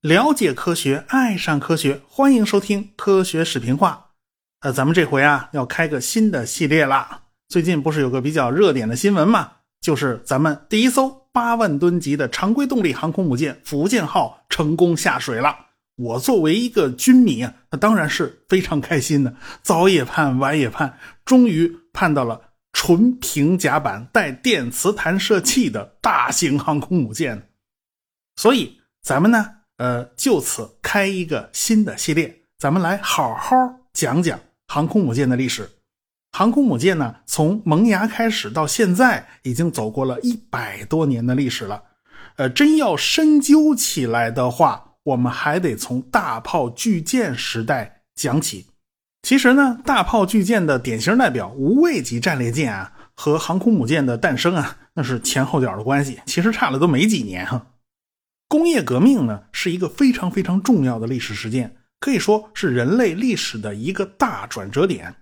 了解科学，爱上科学，欢迎收听科学视频化。呃，咱们这回啊要开个新的系列啦。最近不是有个比较热点的新闻嘛，就是咱们第一艘八万吨级的常规动力航空母舰福建号成功下水了。我作为一个军迷啊，那当然是非常开心的。早也盼，晚也盼，终于盼到了纯平甲板带电磁弹射器的大型航空母舰。所以咱们呢。呃，就此开一个新的系列，咱们来好好讲讲航空母舰的历史。航空母舰呢，从萌芽开始到现在，已经走过了一百多年的历史了。呃，真要深究起来的话，我们还得从大炮巨舰时代讲起。其实呢，大炮巨舰的典型代表无畏级战列舰啊，和航空母舰的诞生啊，那是前后脚的关系，其实差了都没几年哈。工业革命呢，是一个非常非常重要的历史事件，可以说是人类历史的一个大转折点。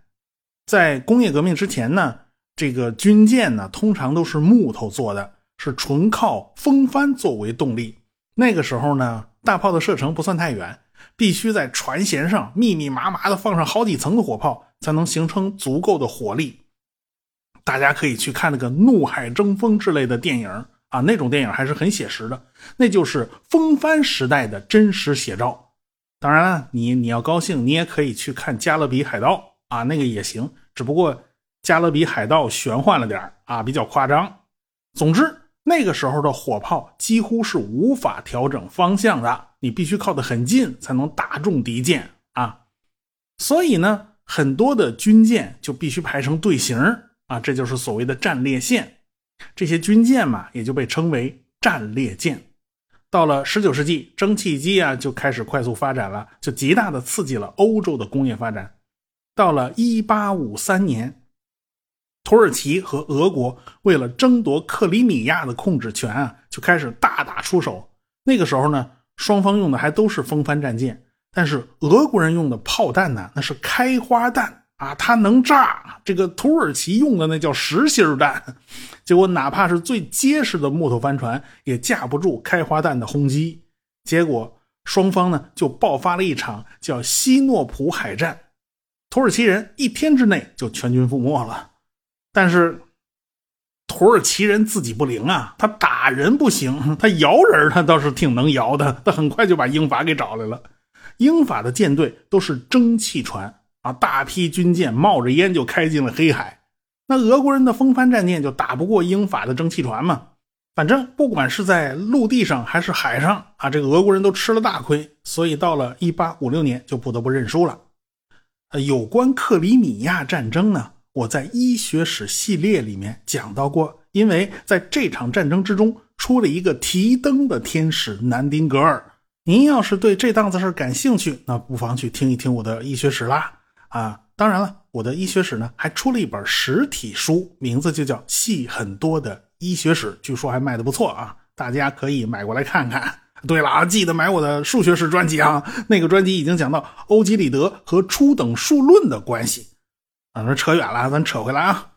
在工业革命之前呢，这个军舰呢通常都是木头做的，是纯靠风帆作为动力。那个时候呢，大炮的射程不算太远，必须在船舷上密密麻麻的放上好几层的火炮，才能形成足够的火力。大家可以去看那个《怒海争锋》之类的电影。啊，那种电影还是很写实的，那就是风帆时代的真实写照。当然了，你你要高兴，你也可以去看《加勒比海盗》啊，那个也行。只不过《加勒比海盗》玄幻了点啊，比较夸张。总之，那个时候的火炮几乎是无法调整方向的，你必须靠得很近才能打中敌舰啊。所以呢，很多的军舰就必须排成队形啊，这就是所谓的战列线。这些军舰嘛，也就被称为战列舰。到了十九世纪，蒸汽机啊就开始快速发展了，就极大的刺激了欧洲的工业发展。到了一八五三年，土耳其和俄国为了争夺克里米亚的控制权啊，就开始大打出手。那个时候呢，双方用的还都是风帆战舰，但是俄国人用的炮弹呢，那是开花弹。啊，它能炸！这个土耳其用的那叫实心弹，结果哪怕是最结实的木头帆船也架不住开花弹的轰击。结果双方呢就爆发了一场叫西诺普海战，土耳其人一天之内就全军覆没了。但是土耳其人自己不灵啊，他打人不行，他摇人他倒是挺能摇的。他很快就把英法给找来了，英法的舰队都是蒸汽船。啊！大批军舰冒着烟就开进了黑海，那俄国人的风帆战舰就打不过英法的蒸汽船嘛。反正不管是在陆地上还是海上啊，这个俄国人都吃了大亏，所以到了1856年就不得不认输了。呃，有关克里米亚战争呢，我在医学史系列里面讲到过，因为在这场战争之中出了一个提灯的天使南丁格尔。您要是对这档子事感兴趣，那不妨去听一听我的医学史啦。啊，当然了，我的医学史呢还出了一本实体书，名字就叫《细很多的医学史》，据说还卖的不错啊，大家可以买过来看看。对了啊，记得买我的数学史专辑啊，那个专辑已经讲到欧几里得和初等数论的关系。啊，那扯远了，咱扯回来啊。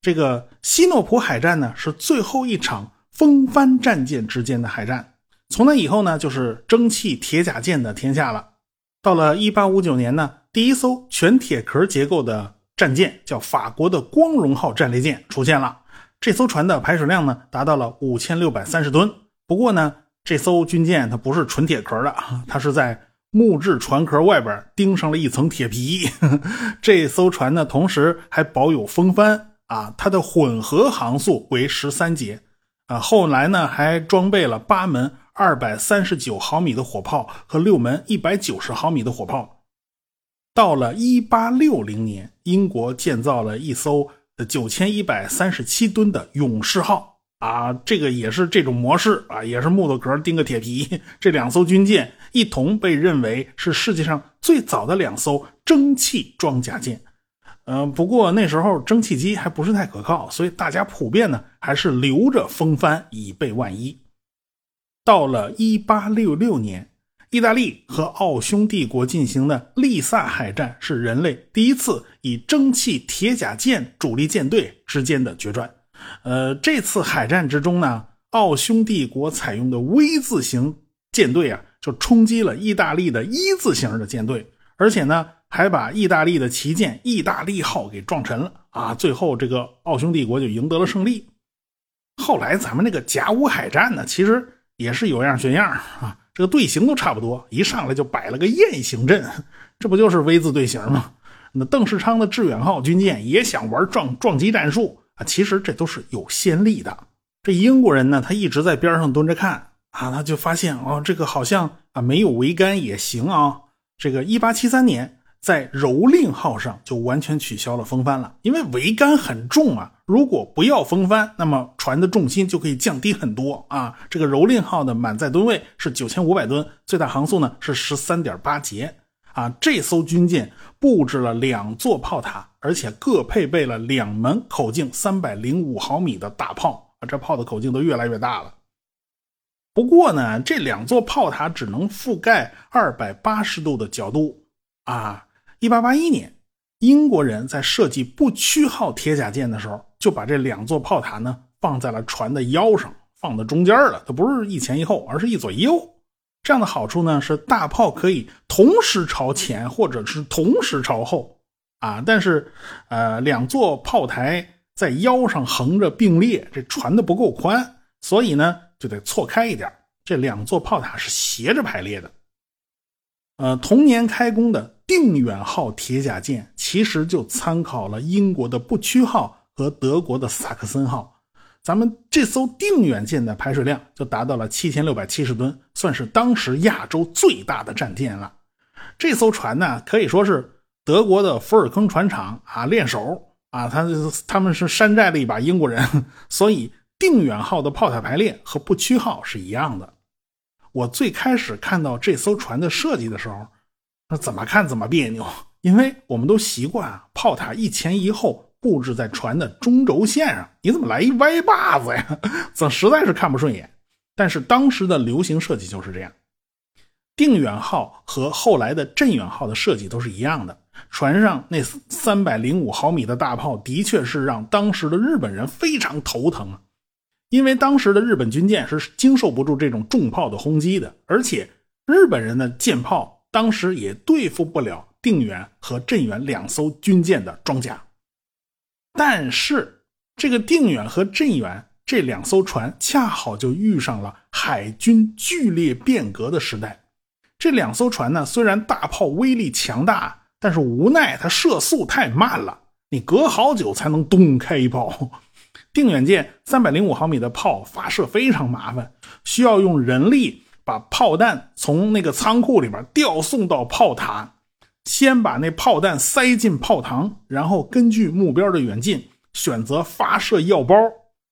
这个西诺普海战呢是最后一场风帆战舰之间的海战，从那以后呢就是蒸汽铁甲舰的天下了。到了1859年呢。第一艘全铁壳结构的战舰叫法国的光荣号战列舰出现了。这艘船的排水量呢达到了五千六百三十吨。不过呢，这艘军舰它不是纯铁壳的，它是在木质船壳外边钉上了一层铁皮。这艘船呢，同时还保有风帆啊，它的混合航速为十三节啊。后来呢，还装备了八门二百三十九毫米的火炮和六门一百九十毫米的火炮。到了一八六零年，英国建造了一艘九千一百三十七吨的勇士号啊，这个也是这种模式啊，也是木头壳钉个铁皮。这两艘军舰一同被认为是世界上最早的两艘蒸汽装甲舰。嗯，不过那时候蒸汽机还不是太可靠，所以大家普遍呢还是留着风帆以备万一。到了一八六六年。意大利和奥匈帝国进行的利萨海战是人类第一次以蒸汽铁甲舰主力舰队之间的决战。呃，这次海战之中呢，奥匈帝国采用的 V 字形舰队啊，就冲击了意大利的一字形的舰队，而且呢，还把意大利的旗舰“意大利号”给撞沉了啊！最后，这个奥匈帝国就赢得了胜利。后来，咱们这个甲午海战呢，其实也是有样学样啊，这个队形都差不多，一上来就摆了个雁行阵，这不就是 V 字队形吗？那邓世昌的致远号军舰也想玩撞撞击战术啊，其实这都是有先例的。这英国人呢，他一直在边上蹲着看啊，他就发现哦，这个好像啊没有桅杆也行啊。这个一八七三年，在蹂躏号上就完全取消了风帆了，因为桅杆很重啊。如果不要风帆，那么船的重心就可以降低很多啊。这个蹂躏号的满载吨位是九千五百吨，最大航速呢是十三点八节。啊，这艘军舰布置了两座炮塔，而且各配备了两门口径三百零五毫米的大炮啊，这炮的口径都越来越大了。不过呢，这两座炮塔只能覆盖二百八十度的角度啊。一八八一年，英国人在设计不屈号铁甲舰的时候，就把这两座炮塔呢放在了船的腰上，放在中间了。它不是一前一后，而是一左一右。这样的好处呢，是大炮可以同时朝前或者是同时朝后啊。但是，呃，两座炮台在腰上横着并列，这船的不够宽，所以呢就得错开一点。这两座炮塔是斜着排列的。呃，同年开工的定远号铁甲舰，其实就参考了英国的不屈号和德国的萨克森号。咱们这艘定远舰的排水量就达到了七千六百七十吨，算是当时亚洲最大的战舰了。这艘船呢，可以说是德国的福尔坑船厂啊练手啊，他他们是山寨了一把英国人，所以定远号的炮塔排列和不屈号是一样的。我最开始看到这艘船的设计的时候，那怎么看怎么别扭，因为我们都习惯啊炮塔一前一后。布置在船的中轴线上，你怎么来一歪把子呀？怎实在是看不顺眼。但是当时的流行设计就是这样。定远号和后来的镇远号的设计都是一样的，船上那三百零五毫米的大炮的确是让当时的日本人非常头疼啊，因为当时的日本军舰是经受不住这种重炮的轰击的，而且日本人的舰炮当时也对付不了定远和镇远两艘军舰的装甲。但是，这个定远和镇远这两艘船恰好就遇上了海军剧烈变革的时代。这两艘船呢，虽然大炮威力强大，但是无奈它射速太慢了，你隔好久才能咚开一炮。定远舰三百零五毫米的炮发射非常麻烦，需要用人力把炮弹从那个仓库里边调送到炮塔。先把那炮弹塞进炮膛，然后根据目标的远近选择发射药包。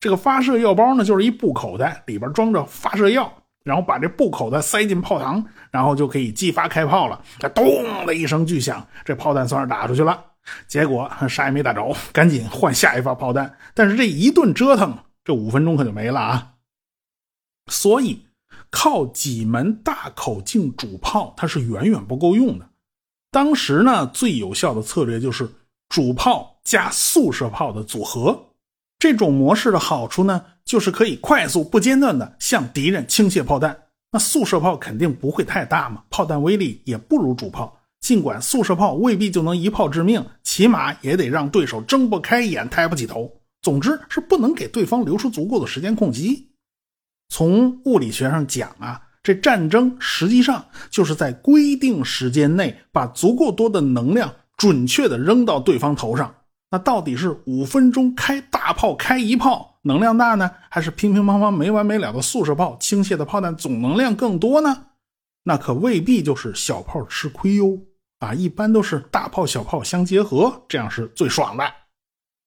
这个发射药包呢，就是一布口袋，里边装着发射药，然后把这布口袋塞进炮膛，然后就可以激发开炮了。咚的一声巨响，这炮弹算是打出去了。结果啥也没打着，赶紧换下一发炮弹。但是这一顿折腾，这五分钟可就没了啊！所以靠几门大口径主炮，它是远远不够用的。当时呢，最有效的策略就是主炮加速射炮的组合。这种模式的好处呢，就是可以快速不间断的向敌人倾泻炮弹。那速射炮肯定不会太大嘛，炮弹威力也不如主炮。尽管速射炮未必就能一炮致命，起码也得让对手睁不开眼、抬不起头。总之是不能给对方留出足够的时间控击。从物理学上讲啊。这战争实际上就是在规定时间内把足够多的能量准确的扔到对方头上。那到底是五分钟开大炮开一炮能量大呢，还是乒乒乓乓没完没了的速射炮倾泻的炮弹总能量更多呢？那可未必就是小炮吃亏哟。啊，一般都是大炮小炮相结合，这样是最爽的。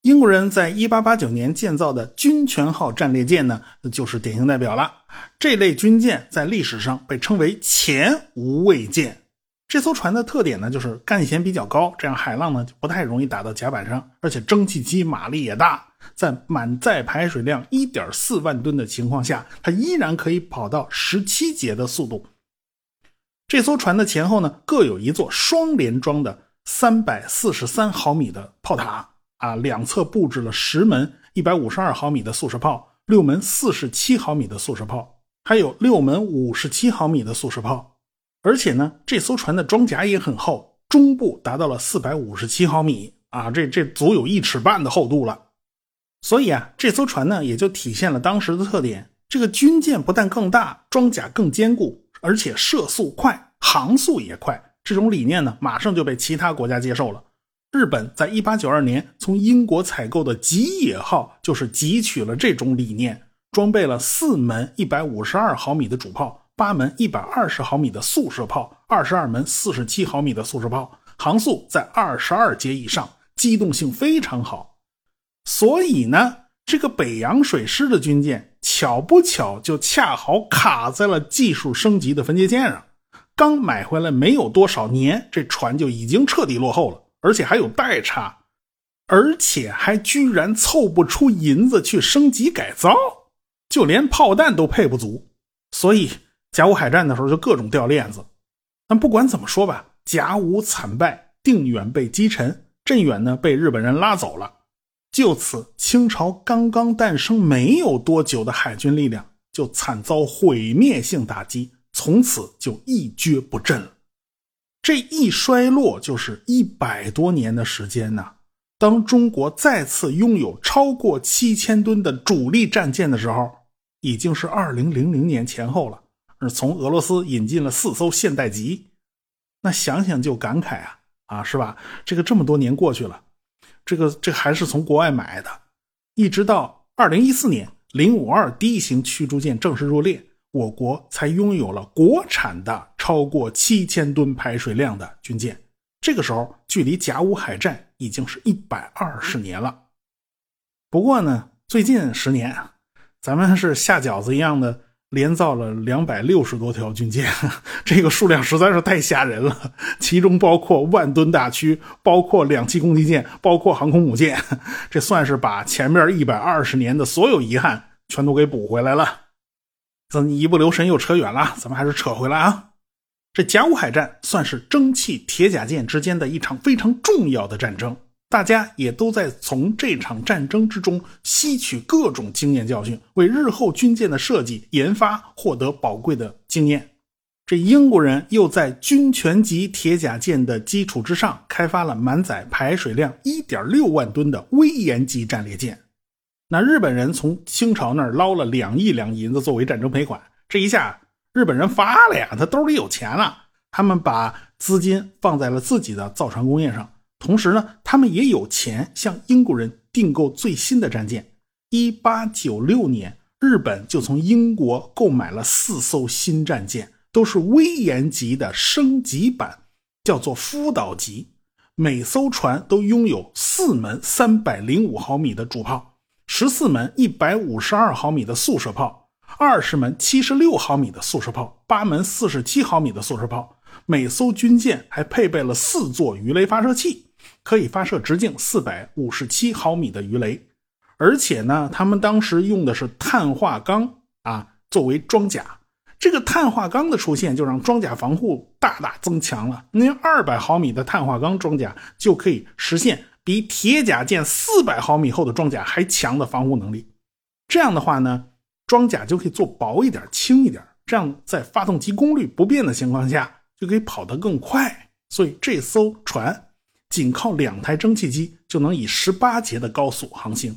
英国人在1889年建造的军权号战列舰呢，就是典型代表了。这类军舰在历史上被称为前无畏舰。这艘船的特点呢，就是干舷比较高，这样海浪呢就不太容易打到甲板上，而且蒸汽机马力也大，在满载排水量1.4万吨的情况下，它依然可以跑到17节的速度。这艘船的前后呢，各有一座双联装的343毫米的炮塔。啊，两侧布置了十门一百五十二毫米的速射炮，六门四十七毫米的速射炮，还有六门五十七毫米的速射炮。而且呢，这艘船的装甲也很厚，中部达到了四百五十七毫米啊，这这足有一尺半的厚度了。所以啊，这艘船呢，也就体现了当时的特点：这个军舰不但更大，装甲更坚固，而且射速快，航速也快。这种理念呢，马上就被其他国家接受了。日本在一八九二年从英国采购的吉野号，就是汲取了这种理念，装备了四门一百五十二毫米的主炮，八门一百二十毫米的速射炮，二十二门四十七毫米的速射炮，航速在二十二节以上，机动性非常好。所以呢，这个北洋水师的军舰巧不巧就恰好卡在了技术升级的分界线上。刚买回来没有多少年，这船就已经彻底落后了，而且还有代差，而且还居然凑不出银子去升级改造，就连炮弹都配不足，所以甲午海战的时候就各种掉链子。但不管怎么说吧，甲午惨败，定远被击沉，镇远呢被日本人拉走了，就此清朝刚刚诞生没有多久的海军力量就惨遭毁灭性打击。从此就一蹶不振了，这一衰落就是一百多年的时间呢。当中国再次拥有超过七千吨的主力战舰的时候，已经是二零零零年前后了。而从俄罗斯引进了四艘现代级，那想想就感慨啊啊，是吧？这个这么多年过去了，这个这还是从国外买的，一直到二零一四年，零五二 D 型驱逐舰正式入列。我国才拥有了国产的超过七千吨排水量的军舰，这个时候距离甲午海战已经是一百二十年了。不过呢，最近十年，咱们是下饺子一样的连造了两百六十多条军舰，这个数量实在是太吓人了。其中包括万吨大驱，包括两栖攻击舰，包括航空母舰，这算是把前面一百二十年的所有遗憾全都给补回来了。咱一不留神又扯远了，咱们还是扯回来啊。这甲午海战算是蒸汽铁甲舰之间的一场非常重要的战争，大家也都在从这场战争之中吸取各种经验教训，为日后军舰的设计研发获得宝贵的经验。这英国人又在军权级铁甲舰的基础之上，开发了满载排水量1.6万吨的威严级战列舰。那日本人从清朝那儿捞了两亿两银子作为战争赔款，这一下日本人发了呀，他兜里有钱了。他们把资金放在了自己的造船工业上，同时呢，他们也有钱向英国人订购最新的战舰。一八九六年，日本就从英国购买了四艘新战舰，都是威严级的升级版，叫做福岛级。每艘船都拥有四门三百零五毫米的主炮。十四门一百五十二毫米的速射炮，二十门七十六毫米的速射炮，八门四十七毫米的速射炮。每艘军舰还配备了四座鱼雷发射器，可以发射直径四百五十七毫米的鱼雷。而且呢，他们当时用的是碳化钢啊作为装甲。这个碳化钢的出现，就让装甲防护大大增强了。那二百毫米的碳化钢装甲就可以实现。比铁甲舰四百毫米厚的装甲还强的防护能力，这样的话呢，装甲就可以做薄一点、轻一点，这样在发动机功率不变的情况下，就可以跑得更快。所以这艘船仅靠两台蒸汽机就能以十八节的高速航行。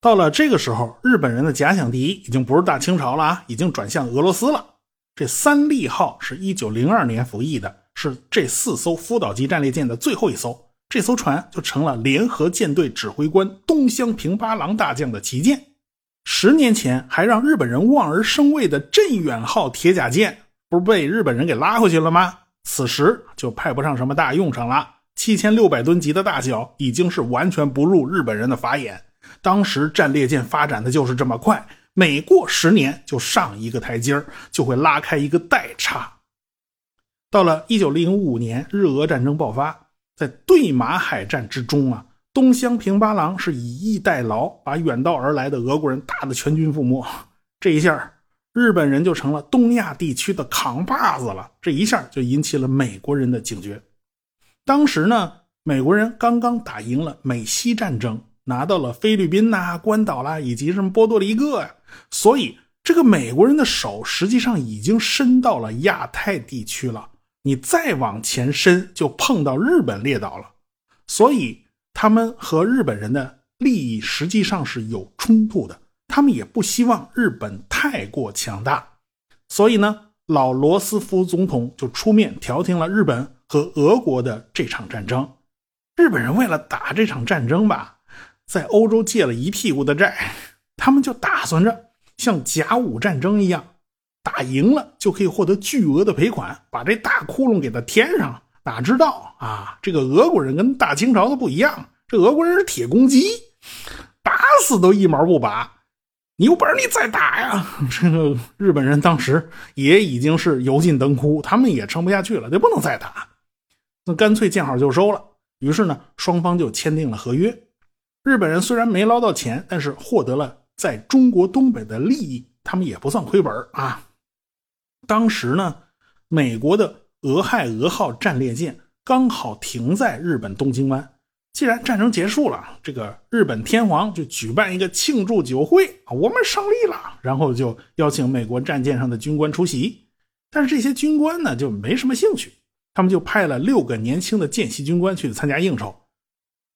到了这个时候，日本人的假想敌已经不是大清朝了啊，已经转向俄罗斯了。这三利号是一九零二年服役的，是这四艘福岛级战列舰的最后一艘。这艘船就成了联合舰队指挥官东乡平八郎大将的旗舰。十年前还让日本人望而生畏的镇远号铁甲舰，不是被日本人给拉回去了吗？此时就派不上什么大用场了。七千六百吨级的大小已经是完全不入日本人的法眼。当时战列舰发展的就是这么快，每过十年就上一个台阶就会拉开一个代差。到了一九零五年，日俄战争爆发。在对马海战之中啊，东乡平八郎是以逸待劳，把远道而来的俄国人打得全军覆没。这一下，日本人就成了东亚地区的扛把子了。这一下就引起了美国人的警觉。当时呢，美国人刚刚打赢了美西战争，拿到了菲律宾呐、关岛啦，以及什么波多黎各呀，所以这个美国人的手实际上已经伸到了亚太地区了。你再往前伸，就碰到日本列岛了。所以他们和日本人的利益实际上是有冲突的。他们也不希望日本太过强大，所以呢，老罗斯福总统就出面调停了日本和俄国的这场战争。日本人为了打这场战争吧，在欧洲借了一屁股的债，他们就打算着像甲午战争一样，打赢了就可以获得巨额的赔款，把这大窟窿给它填上。哪知道啊，这个俄国人跟大清朝的不一样，这俄国人是铁公鸡，打死都一毛不拔。你有本事你再打呀！这个日本人当时也已经是油尽灯枯，他们也撑不下去了，就不能再打，那干脆见好就收了。于是呢，双方就签订了合约。日本人虽然没捞到钱，但是获得了在中国东北的利益，他们也不算亏本啊。当时呢，美国的俄亥俄号战列舰刚好停在日本东京湾。既然战争结束了，这个日本天皇就举办一个庆祝酒会啊，我们胜利了，然后就邀请美国战舰上的军官出席。但是这些军官呢就没什么兴趣，他们就派了六个年轻的见习军官去参加应酬。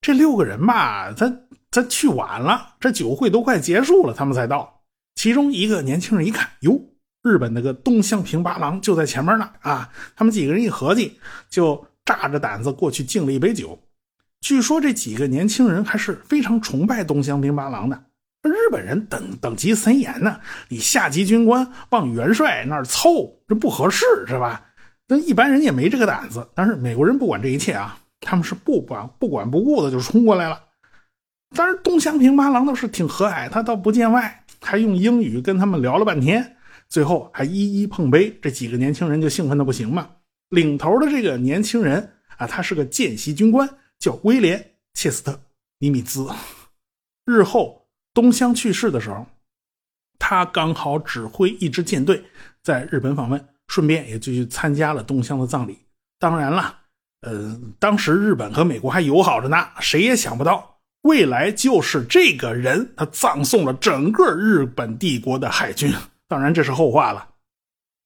这六个人吧，他他去晚了，这酒会都快结束了，他们才到。其中一个年轻人一看，哟，日本那个东乡平八郎就在前面呢啊！他们几个人一合计，就炸着胆子过去敬了一杯酒。据说这几个年轻人还是非常崇拜东乡平八郎的。日本人等等级森严呢，你下级军官往元帅那儿凑，这不合适是吧？那一般人也没这个胆子。但是美国人不管这一切啊，他们是不管不管不顾的就冲过来了。但是东乡平八郎倒是挺和蔼，他倒不见外，还用英语跟他们聊了半天，最后还一一碰杯。这几个年轻人就兴奋的不行嘛。领头的这个年轻人啊，他是个见习军官。叫威廉·切斯特·尼米兹。日后东乡去世的时候，他刚好指挥一支舰队在日本访问，顺便也就去参加了东乡的葬礼。当然了，呃，当时日本和美国还友好着呢，谁也想不到未来就是这个人，他葬送了整个日本帝国的海军。当然，这是后话了。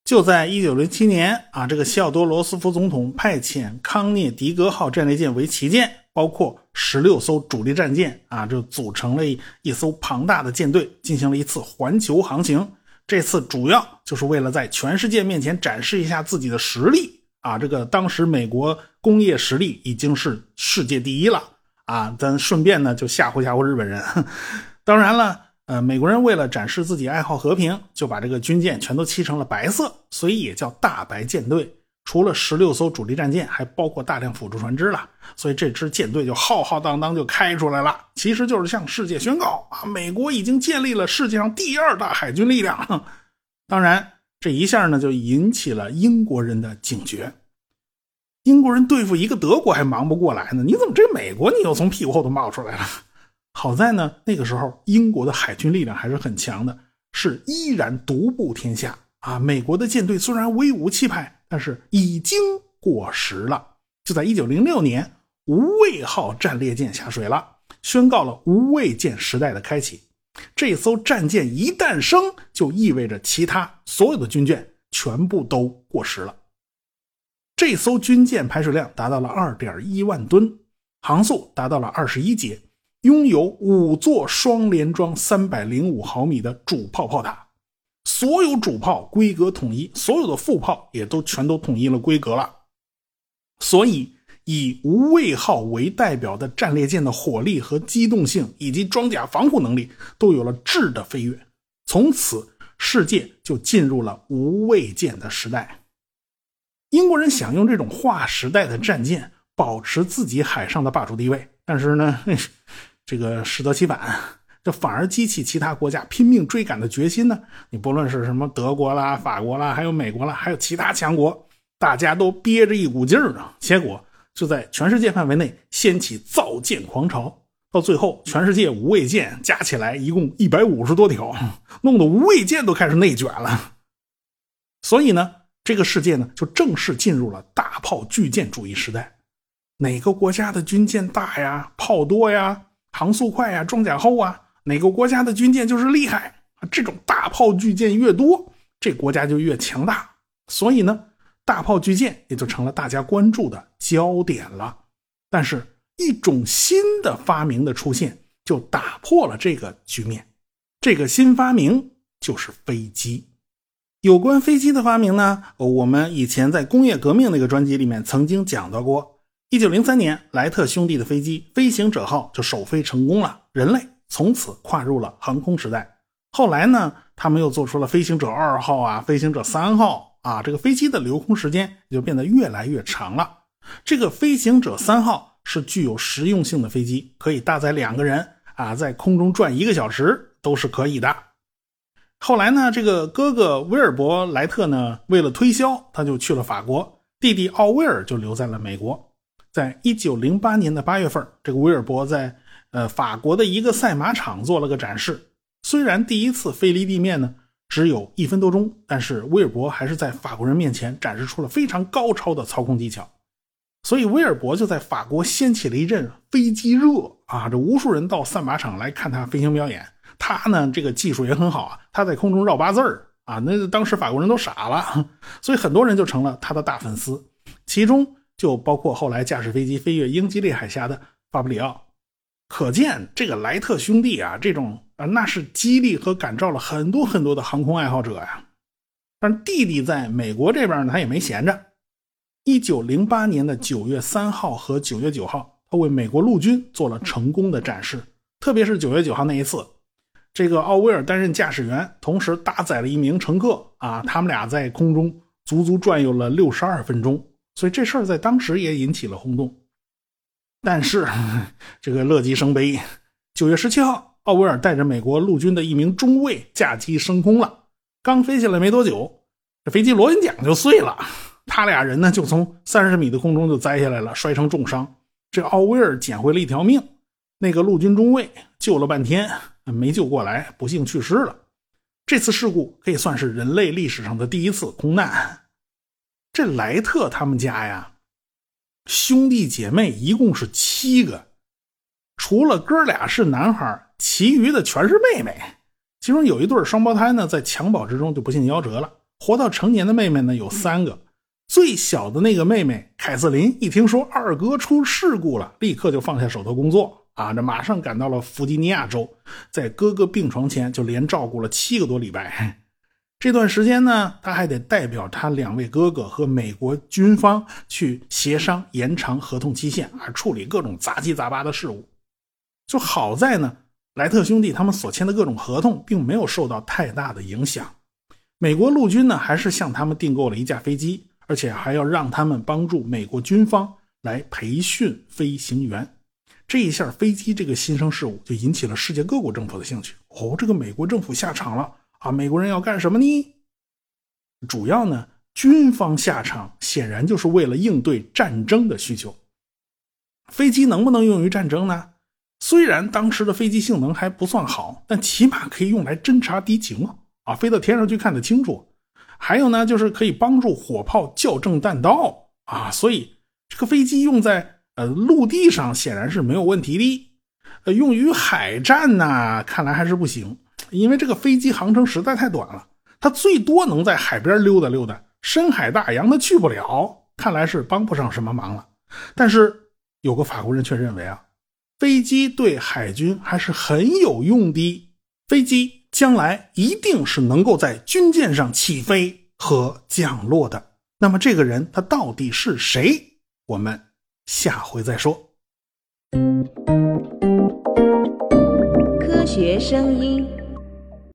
就在一九零七年啊，这个西奥多·罗斯福总统派遣康涅狄格号战列舰为旗舰，包括十六艘主力战舰啊，就组成了一艘庞大的舰队，进行了一次环球航行。这次主要就是为了在全世界面前展示一下自己的实力啊。这个当时美国工业实力已经是世界第一了啊，咱顺便呢就吓唬吓唬日本人。当然了。呃，美国人为了展示自己爱好和平，就把这个军舰全都漆成了白色，所以也叫大白舰队。除了十六艘主力战舰，还包括大量辅助船只了，所以这支舰队就浩浩荡荡就开出来了。其实就是向世界宣告啊，美国已经建立了世界上第二大海军力量。当然，这一下呢就引起了英国人的警觉。英国人对付一个德国还忙不过来呢，你怎么这美国你又从屁股后头冒出来了？好在呢，那个时候英国的海军力量还是很强的，是依然独步天下啊！美国的舰队虽然威武气派，但是已经过时了。就在1906年，无畏号战列舰下水了，宣告了无畏舰时代的开启。这艘战舰一诞生，就意味着其他所有的军舰全部都过时了。这艘军舰排水量达到了2.1万吨，航速达到了21节。拥有五座双联装三百零五毫米的主炮炮塔，所有主炮规格统一，所有的副炮也都全都统一了规格了。所以，以无畏号为代表的战列舰的火力和机动性，以及装甲防护能力，都有了质的飞跃。从此，世界就进入了无畏舰的时代。英国人想用这种划时代的战舰保持自己海上的霸主地位，但是呢？这个适得其反，这反而激起其他国家拼命追赶的决心呢。你不论是什么德国啦、法国啦，还有美国啦，还有其他强国，大家都憋着一股劲儿呢。结果就在全世界范围内掀起造舰狂潮，到最后，全世界无畏舰加起来一共一百五十多条，弄得无畏舰都开始内卷了。所以呢，这个世界呢就正式进入了大炮巨舰主义时代。哪个国家的军舰大呀、炮多呀？航速快啊，装甲厚啊，哪个国家的军舰就是厉害。这种大炮巨舰越多，这国家就越强大。所以呢，大炮巨舰也就成了大家关注的焦点了。但是，一种新的发明的出现，就打破了这个局面。这个新发明就是飞机。有关飞机的发明呢，我们以前在工业革命那个专辑里面曾经讲到过。一九零三年，莱特兄弟的飞机飞行者号就首飞成功了，人类从此跨入了航空时代。后来呢，他们又做出了飞行者二号啊，飞行者三号啊，这个飞机的留空时间也就变得越来越长了。这个飞行者三号是具有实用性的飞机，可以搭载两个人啊，在空中转一个小时都是可以的。后来呢，这个哥哥威尔伯莱特呢，为了推销，他就去了法国，弟弟奥威尔就留在了美国。在一九零八年的八月份，这个威尔伯在呃法国的一个赛马场做了个展示。虽然第一次飞离地面呢只有一分多钟，但是威尔伯还是在法国人面前展示出了非常高超的操控技巧。所以威尔伯就在法国掀起了一阵飞机热啊！这无数人到赛马场来看他飞行表演。他呢，这个技术也很好啊，他在空中绕八字儿啊，那当时法国人都傻了，所以很多人就成了他的大粉丝，其中就包括后来驾驶飞机飞越英吉利海峡的法布里奥。可见这个莱特兄弟啊，这种啊，那是激励和感召了很多很多的航空爱好者呀。但弟弟在美国这边呢，他也没闲着。一九零八年的九月三号和九月九号，他为美国陆军做了成功的展示，特别是九月九号那一次。这个奥威尔担任驾驶员，同时搭载了一名乘客啊，他们俩在空中足足转悠了六十二分钟，所以这事儿在当时也引起了轰动。但是这个乐极生悲，九月十七号，奥威尔带着美国陆军的一名中尉驾机升空了，刚飞下来没多久，这飞机螺旋桨就碎了，他俩人呢就从三十米的空中就栽下来了，摔成重伤。这奥威尔捡回了一条命，那个陆军中尉救了半天。没救过来，不幸去世了。这次事故可以算是人类历史上的第一次空难。这莱特他们家呀，兄弟姐妹一共是七个，除了哥俩是男孩，其余的全是妹妹。其中有一对双胞胎呢，在襁褓之中就不幸夭折了。活到成年的妹妹呢有三个，最小的那个妹妹凯瑟琳一听说二哥出事故了，立刻就放下手头工作。啊，这马上赶到了弗吉尼亚州，在哥哥病床前就连照顾了七个多礼拜。这段时间呢，他还得代表他两位哥哥和美国军方去协商延长合同期限，啊，处理各种杂七杂八的事务。就好在呢，莱特兄弟他们所签的各种合同并没有受到太大的影响。美国陆军呢，还是向他们订购了一架飞机，而且还要让他们帮助美国军方来培训飞行员。这一下，飞机这个新生事物就引起了世界各国政府的兴趣。哦，这个美国政府下场了啊！美国人要干什么呢？主要呢，军方下场显然就是为了应对战争的需求。飞机能不能用于战争呢？虽然当时的飞机性能还不算好，但起码可以用来侦察敌情啊！飞到天上去看得清楚。还有呢，就是可以帮助火炮校正弹道啊。所以这个飞机用在。呃，陆地上显然是没有问题的，呃，用于海战呢，看来还是不行，因为这个飞机航程实在太短了，它最多能在海边溜达溜达，深海大洋它去不了，看来是帮不上什么忙了。但是有个法国人却认为啊，飞机对海军还是很有用的，飞机将来一定是能够在军舰上起飞和降落的。那么这个人他到底是谁？我们。下回再说。科学声音。